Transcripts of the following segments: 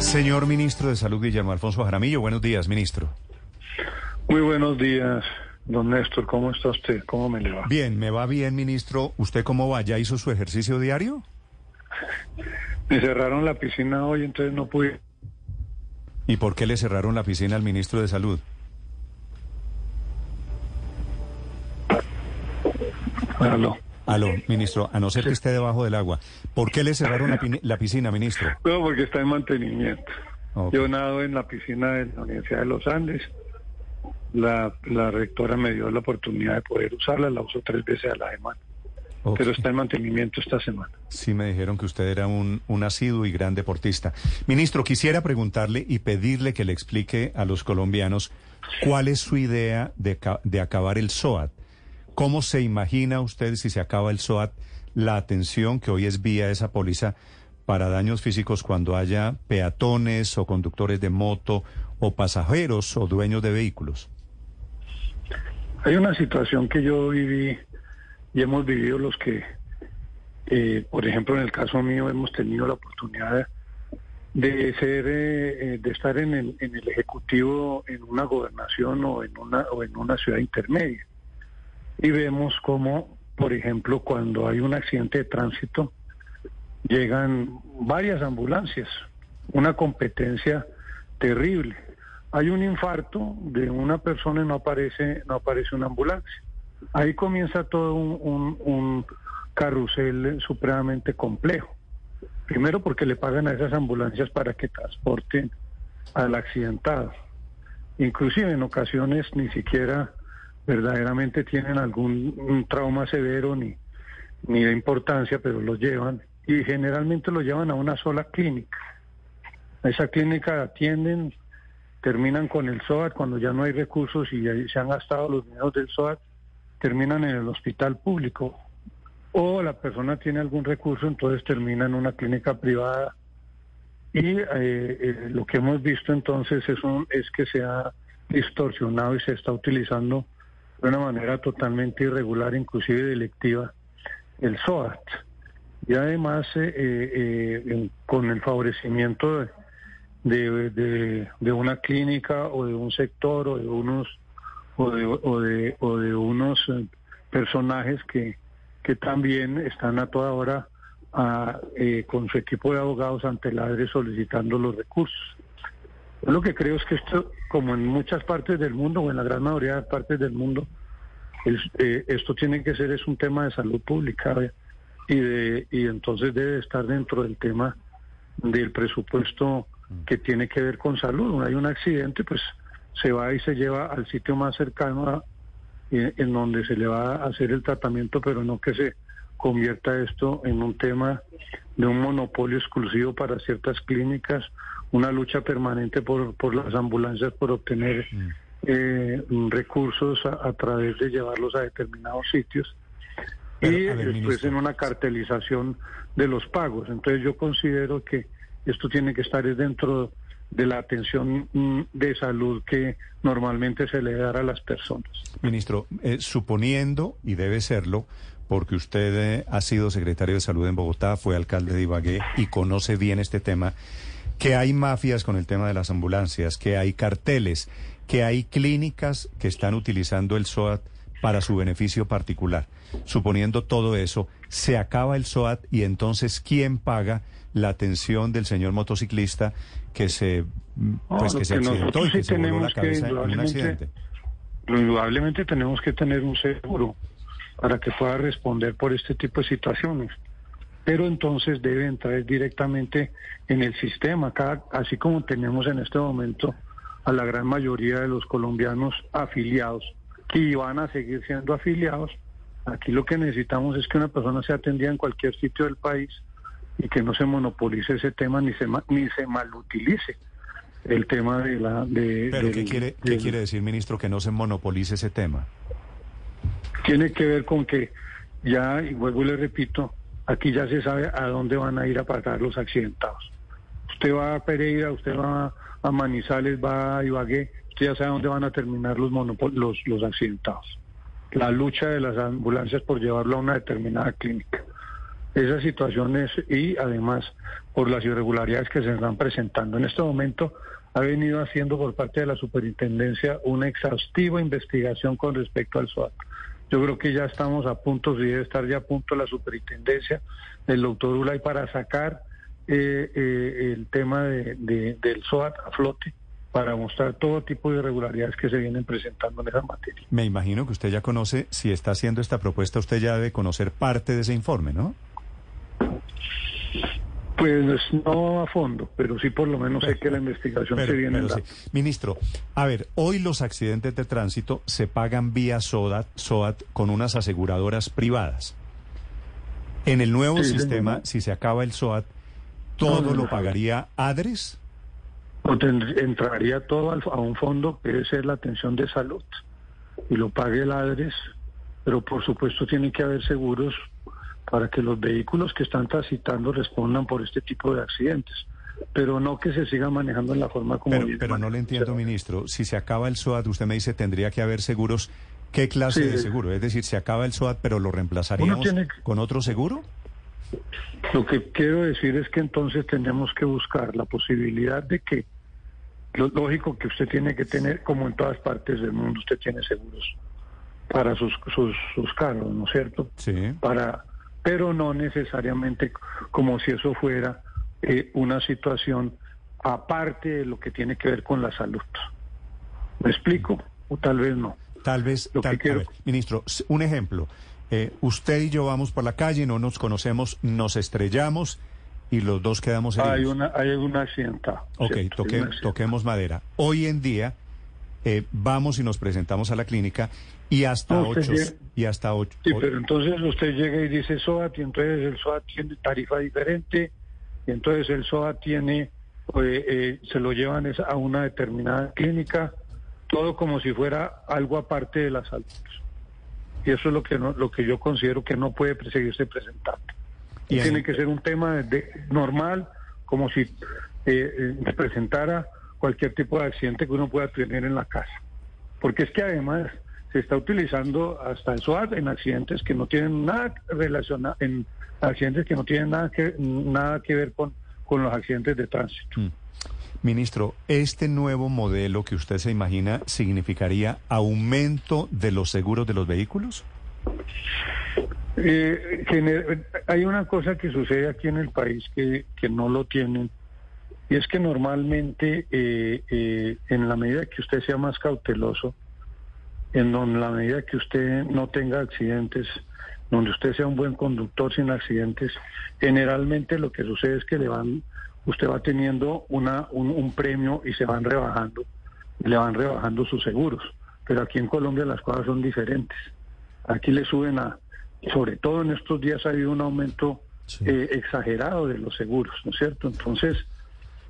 Señor ministro de Salud, Guillermo Alfonso Jaramillo, buenos días, ministro. Muy buenos días, don Néstor. ¿Cómo está usted? ¿Cómo me le va? Bien, me va bien, ministro. ¿Usted cómo va? ¿Ya hizo su ejercicio diario? Me cerraron la piscina hoy, entonces no pude. ¿Y por qué le cerraron la piscina al ministro de Salud? Aló. Aló, ministro, a no ser que esté debajo del agua. ¿Por qué le cerraron la, pi- la piscina, ministro? No, porque está en mantenimiento. Yo nado en la piscina de la Universidad de los Andes. La, la rectora me dio la oportunidad de poder usarla, la uso tres veces a la semana. Pero está en mantenimiento esta semana. Sí, me dijeron que usted era un, un asiduo y gran deportista. Ministro, quisiera preguntarle y pedirle que le explique a los colombianos cuál es su idea de, de acabar el SOAT. ¿Cómo se imagina usted si se acaba el SOAT la atención que hoy es vía esa póliza para daños físicos cuando haya peatones o conductores de moto o pasajeros o dueños de vehículos? Hay una situación que yo viví y hemos vivido los que, eh, por ejemplo, en el caso mío hemos tenido la oportunidad de ser, eh, eh, de estar en el, en el ejecutivo en una gobernación o en una o en una ciudad intermedia y vemos cómo, por ejemplo, cuando hay un accidente de tránsito llegan varias ambulancias, una competencia terrible. Hay un infarto de una persona y no aparece, no aparece una ambulancia. Ahí comienza todo un, un- carrusel supremamente complejo. Primero porque le pagan a esas ambulancias para que transporten al accidentado. Inclusive en ocasiones ni siquiera verdaderamente tienen algún trauma severo ni, ni de importancia, pero lo llevan y generalmente lo llevan a una sola clínica. A esa clínica atienden, terminan con el SOAT cuando ya no hay recursos y se han gastado los dineros del SOAT, terminan en el hospital público. O la persona tiene algún recurso, entonces termina en una clínica privada. Y eh, eh, lo que hemos visto entonces es, un- es que se ha distorsionado y se está utilizando de una manera totalmente irregular, inclusive delictiva, el SOAT. Y además, eh, eh, con el favorecimiento de, de, una clínica o de un sector o de unos o de, o de, o de unos eh, personajes que, que también están a toda hora a, eh, con su equipo de abogados ante la ADRE solicitando los recursos. Lo que creo es que esto, como en muchas partes del mundo, o en la gran mayoría de partes del mundo, es- eh, esto tiene que ser es un tema de salud pública ¿ve? y de y entonces debe estar dentro del tema del presupuesto que tiene que ver con salud. Hay un accidente, pues se va y se lleva al sitio más cercano a- en, en donde se le va a hacer el tratamiento, pero no que se convierta esto en un tema de un monopolio exclusivo para ciertas clínicas, una lucha permanente por, por las ambulancias por obtener eh, recursos a, a través de llevarlos a determinados sitios Pero, y ver, después ministro. en una cartelización de los pagos. Entonces yo considero que esto tiene que estar es dentro de la atención mm, de salud que normalmente se le dará a las personas. Ministro, eh, suponiendo, y debe serlo, porque usted eh, ha sido secretario de Salud en Bogotá, fue alcalde de Ibagué y conoce bien este tema, que hay mafias con el tema de las ambulancias, que hay carteles, que hay clínicas que están utilizando el SOAT para su beneficio particular. Suponiendo todo eso, se acaba el SOAT y entonces ¿quién paga la atención del señor motociclista que se, pues, No, que se que accidentó y que sí se voló la tenemos que, cabeza en un accidente? Indudablemente tenemos que tener un seguro para que pueda responder por este tipo de situaciones. Pero entonces debe entrar directamente en el sistema, cada- así como tenemos en este momento a la gran mayoría de los colombianos afiliados y van a seguir siendo afiliados. Aquí lo que necesitamos es que una persona sea atendida en cualquier sitio del país y que no se monopolice ese tema ni se ni se malutilice el tema de la de ¿Pero del- qué quiere, qué quiere decir, ministro, que no se monopolice ese tema? Tiene que ver con que ya, y vuelvo y le repito, aquí ya se sabe a dónde van a ir a pagar los accidentados. Usted va a Pereira, usted va a Manizales, va a Ibagué, usted ya sabe dónde van a terminar los, los, los accidentados. La lucha de las ambulancias por llevarlo a una determinada clínica. esas situaciones y además por las irregularidades que se están presentando. En este momento ha venido haciendo por parte de la superintendencia una exhaustiva investigación con respecto al SOAT. Yo creo que ya estamos a punto, si debe estar ya a punto la superintendencia del doctor Ulay para sacar eh, eh, el tema de, del SOAT a flote para mostrar todo tipo de irregularidades que se vienen presentando en esa materia. Me imagino que usted ya conoce, si está haciendo esta propuesta, usted ya debe conocer parte de ese informe, ¿no? Pues no a fondo, pero sí por lo menos sé que la investigación se viene dando. Ministro, a ver, hoy los accidentes de tránsito se pagan vía SOAT, SOAT con unas aseguradoras privadas. En el nuevo sistema, si se acaba el SOAT, ¿todo lo pagaría ADRES? entraría todo a un fondo que debe ser la atención de salud y lo pague el ADRES, pero por supuesto tiene que haber seguros para que los vehículos que están transitando respondan por este tipo de accidentes, pero no que se siga manejando en la forma como... Pero, pero no le entiendo, ministro. Si se acaba el SOAT, usted me dice, tendría que haber seguros. ¿Qué clase de seguro? Es decir, se acaba el SOAT, pero lo reemplazaríamos con otro seguro. Lo que quiero decir es que entonces tenemos que buscar la posibilidad de que, lo lógico que usted tiene que tener, como en todas partes del mundo, usted tiene seguros para sus, sus, sus carros, ¿no es cierto? Sí. Para pero no necesariamente como si eso fuera eh, una situación aparte de lo que tiene que ver con la salud. ¿Me explico? O tal vez no. Tal vez, lo ministro, un ejemplo. Eh, usted y yo vamos por la calle, no nos conocemos, nos estrellamos y los dos quedamos heridos. Hay una, hay accidente. Ok, toquemos madera. Hoy en día eh, vamos y nos presentamos a la clínica y hasta ocho y hasta ocho. Sí, pero entonces usted llega y dice SOAT y entonces el SOAT tiene tarifa diferente y entonces el SOAT tiene eh, eh, se lo llevan a una determinada clínica todo como si fuera algo aparte de la salud. Y eso es lo que no, lo que yo considero que no puede seguirse presentando. Y tiene que ser un tema de, normal como si eh, presentara cualquier tipo de accidente que uno pueda tener en la casa. Porque es que además se está utilizando hasta el SWAT en accidentes que no tienen nada relacionado, en accidentes que no tienen nada que, nada que ver con, con los accidentes de tránsito. Mm. Ministro, ¿este nuevo modelo que usted se imagina significaría aumento de los seguros de los vehículos? Eh, hay una cosa que sucede aquí en el país que, que no lo tienen y es que normalmente, eh, eh, en la medida que usted sea más cauteloso, en la medida que usted no tenga accidentes, donde usted sea un buen conductor sin accidentes, generalmente lo que sucede es que le van, usted va teniendo una, un, premio y se van rebajando, le van rebajando sus seguros. Pero aquí en Colombia las cosas son diferentes. Aquí le suben a, sobre todo en estos días ha habido un aumento eh, exagerado de los seguros, ¿no es cierto? Entonces,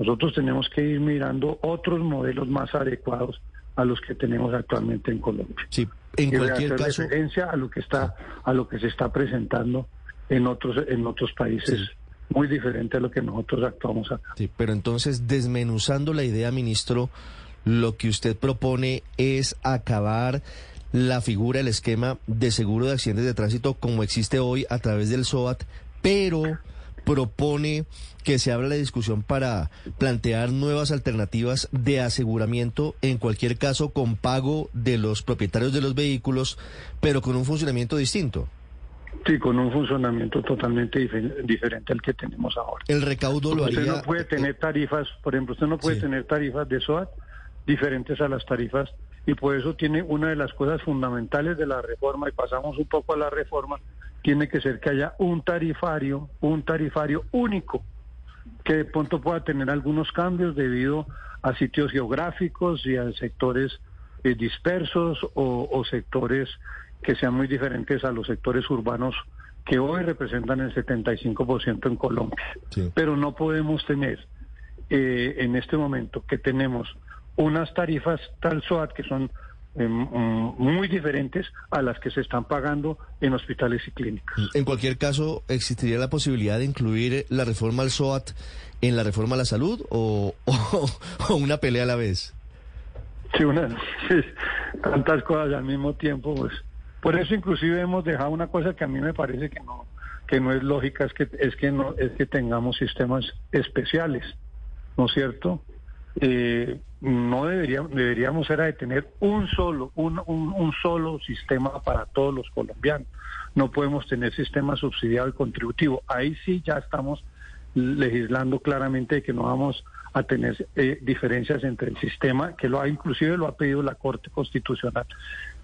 nosotros tenemos que ir mirando otros modelos más adecuados a los que tenemos actualmente en Colombia. Sí, en cualquier caso referencia a lo que está a lo que se está presentando en otros en otros países. Muy diferente a lo que nosotros actuamos acá. Sí, pero entonces desmenuzando la idea, ministro, lo que usted propone es acabar la figura, el esquema de seguro de accidentes de tránsito como existe hoy a través del SOAT, pero propone que se abra la discusión para plantear nuevas alternativas de aseguramiento, en cualquier caso con pago de los propietarios de los vehículos, pero con un funcionamiento distinto. Sí, con un funcionamiento totalmente diferente al que tenemos ahora. El recaudo lo haría... Usted no puede tener tarifas, por ejemplo, usted no puede tener tarifas de SOAT diferentes a las tarifas y por eso tiene una de las cosas fundamentales de la reforma y pasamos un poco a la reforma tiene que ser que haya un tarifario, un tarifario único, que de pronto pueda tener algunos cambios debido a sitios geográficos y a sectores eh, dispersos o, sectores que sean muy diferentes a los sectores urbanos que hoy representan el 75% en Colombia. Pero no podemos tener eh, en este momento que tenemos unas tarifas tal SOAT que son muy diferentes a las que se están pagando en hospitales y clínicas. En cualquier caso, ¿existiría la posibilidad de incluir la reforma al SOAT en la reforma a la salud o, una pelea a la vez? Sí, una, tantas cosas al mismo tiempo, pues. Por eso inclusive hemos dejado una cosa que a mí me parece que no, que no es lógica es que es que no es que tengamos sistemas especiales, ¿no es cierto? Eh, no deberíamos deberíamos era de tener un solo un, un, solo sistema para todos los colombianos. No podemos tener sistema subsidiado y contributivo. Ahí sí ya estamos legislando claramente que no vamos a tener eh, diferencias entre el sistema, que lo ha inclusive lo ha pedido la Corte Constitucional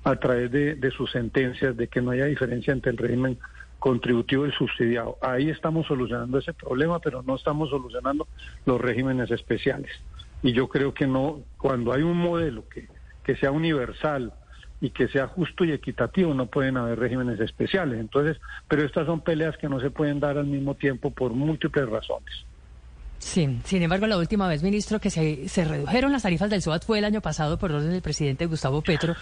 a través de, de sus sentencias, de que no haya diferencia entre el régimen contributivo y subsidiado. Ahí estamos solucionando ese problema, pero no estamos solucionando los regímenes especiales. Y yo creo que no, cuando hay un modelo que, que sea universal y que sea justo y equitativo, no pueden haber regímenes especiales. Entonces, pero estas son peleas que no se pueden dar al mismo tiempo por múltiples razones. Sí, sin embargo, la última vez, ministro, que se, se redujeron las tarifas del SOAT fue el año pasado por orden del presidente Gustavo Petro,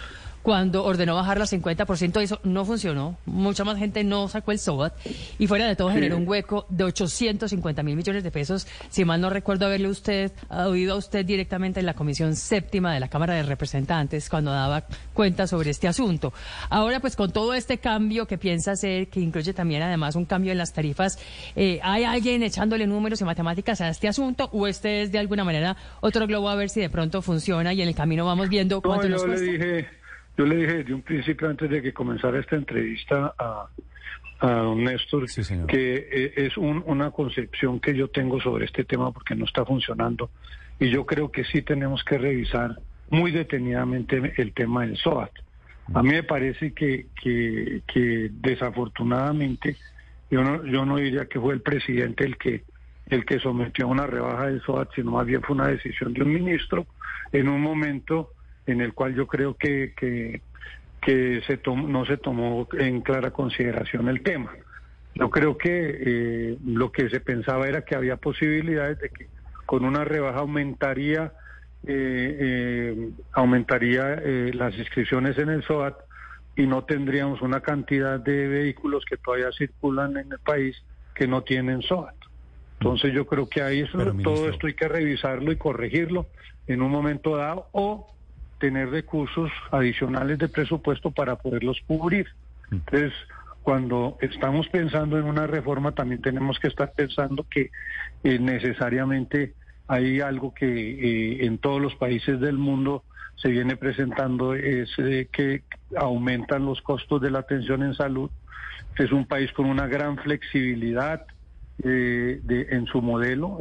cuando ordenó bajarlas 50%, eso no funcionó. Mucha más gente no sacó el SOAT y fuera de todo generó un hueco de 850 mil millones de pesos. Si mal no recuerdo haberle usted oído a usted directamente en la Comisión Séptima de la Cámara de Representantes cuando daba cuenta sobre este asunto. Ahora, pues con todo este cambio que piensa hacer, que incluye también además un cambio en las tarifas, eh, ¿hay alguien echándole números y matemáticas a este asunto o este es de alguna manera otro globo a ver si de pronto funciona y en el camino vamos viendo cuánto nos cuesta? Yo le dije desde un principio, antes de que comenzara esta entrevista a, a don Néstor, que eh, es una concepción que yo tengo sobre este tema porque no está funcionando. Y yo creo que sí tenemos que revisar muy detenidamente el tema del SOAT. A mí me parece que, que, que desafortunadamente, yo no, yo no diría que fue el presidente el que el que sometió a una rebaja del SOAT, sino más bien fue una decisión de un ministro en un momento en el cual yo creo que, que, se no se tomó en clara consideración el tema. Yo creo que eh, lo que se pensaba era que había posibilidades de que con una rebaja aumentaría eh, eh, aumentaría las inscripciones en el SOAT y no tendríamos una cantidad de vehículos que todavía circulan en el país que no tienen SOAT. Entonces yo creo que ahí eso, todo esto hay que revisarlo y corregirlo en un momento dado o tener recursos adicionales de presupuesto para poderlos cubrir. Entonces, cuando estamos pensando en una reforma, también tenemos que estar pensando que eh, necesariamente hay algo que eh, en todos los países del mundo se viene presentando, es eh, que aumentan los costos de la atención en salud. Es un país con una gran flexibilidad de, en su modelo,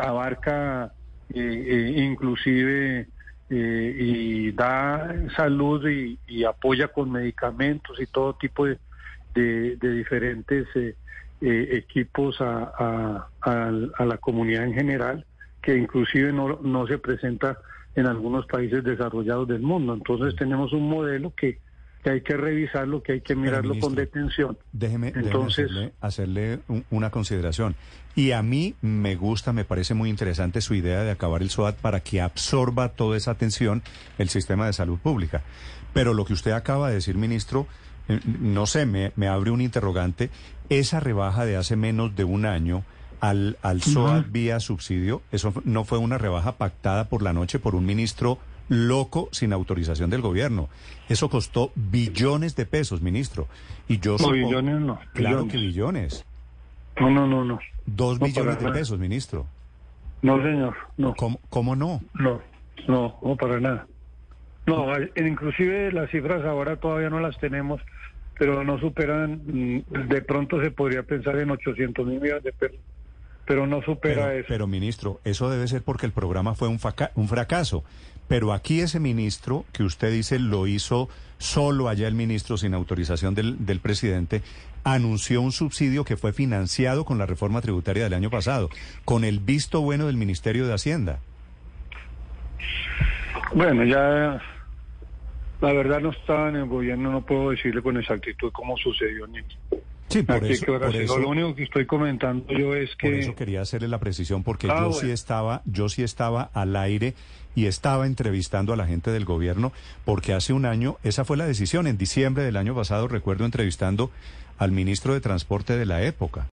abarca inclusive eh, y da salud y, apoya con medicamentos y todo tipo de, diferentes eh, eh, equipos a, a, la comunidad en general, que inclusive no, no se presenta en algunos países desarrollados del mundo. Entonces tenemos un modelo que que hay que revisarlo, que hay que mirarlo con detención. Déjeme, Entonces, hacerle, una consideración. Y a mí me gusta, me parece muy interesante su idea de acabar el SOAT para que absorba toda esa atención el sistema de salud pública. Pero lo que usted acaba de decir, ministro, eh, no sé, me, me abre un interrogante. Esa rebaja de hace menos de un año al, al SOAT vía subsidio, ¿eso no fue una rebaja pactada por la noche por un ministro loco sin autorización del gobierno. Eso costó billones de pesos, ministro. Y yo no, billones no. Claro que billones. No, no, no, no. Dos billones de pesos, ministro. No, señor, no. ¿Cómo, ¿Cómo, no? No, no, no para nada. No, inclusive las cifras ahora todavía no las tenemos, pero no superan, mm, de pronto se podría pensar en 800 mil millones de pesos, pero no supera eso. Pero, ministro, eso debe ser porque el programa fue un, un fracaso. Pero aquí ese ministro, que usted dice lo hizo solo allá el ministro sin autorización del, del presidente, anunció un subsidio que fue financiado con la reforma tributaria del año pasado, con el visto bueno del Ministerio de Hacienda. Bueno, ya la verdad no estaba en el gobierno, no puedo decirle con exactitud cómo sucedió ni Sí, por eso, lo único que estoy comentando yo es que... Por eso quería hacerle la precisión, porque ah, yo sí estaba, yo sí estaba al aire y estaba entrevistando a la gente del gobierno, porque hace un año, esa fue la decisión, en diciembre del año pasado, recuerdo entrevistando al ministro de Transporte de la época.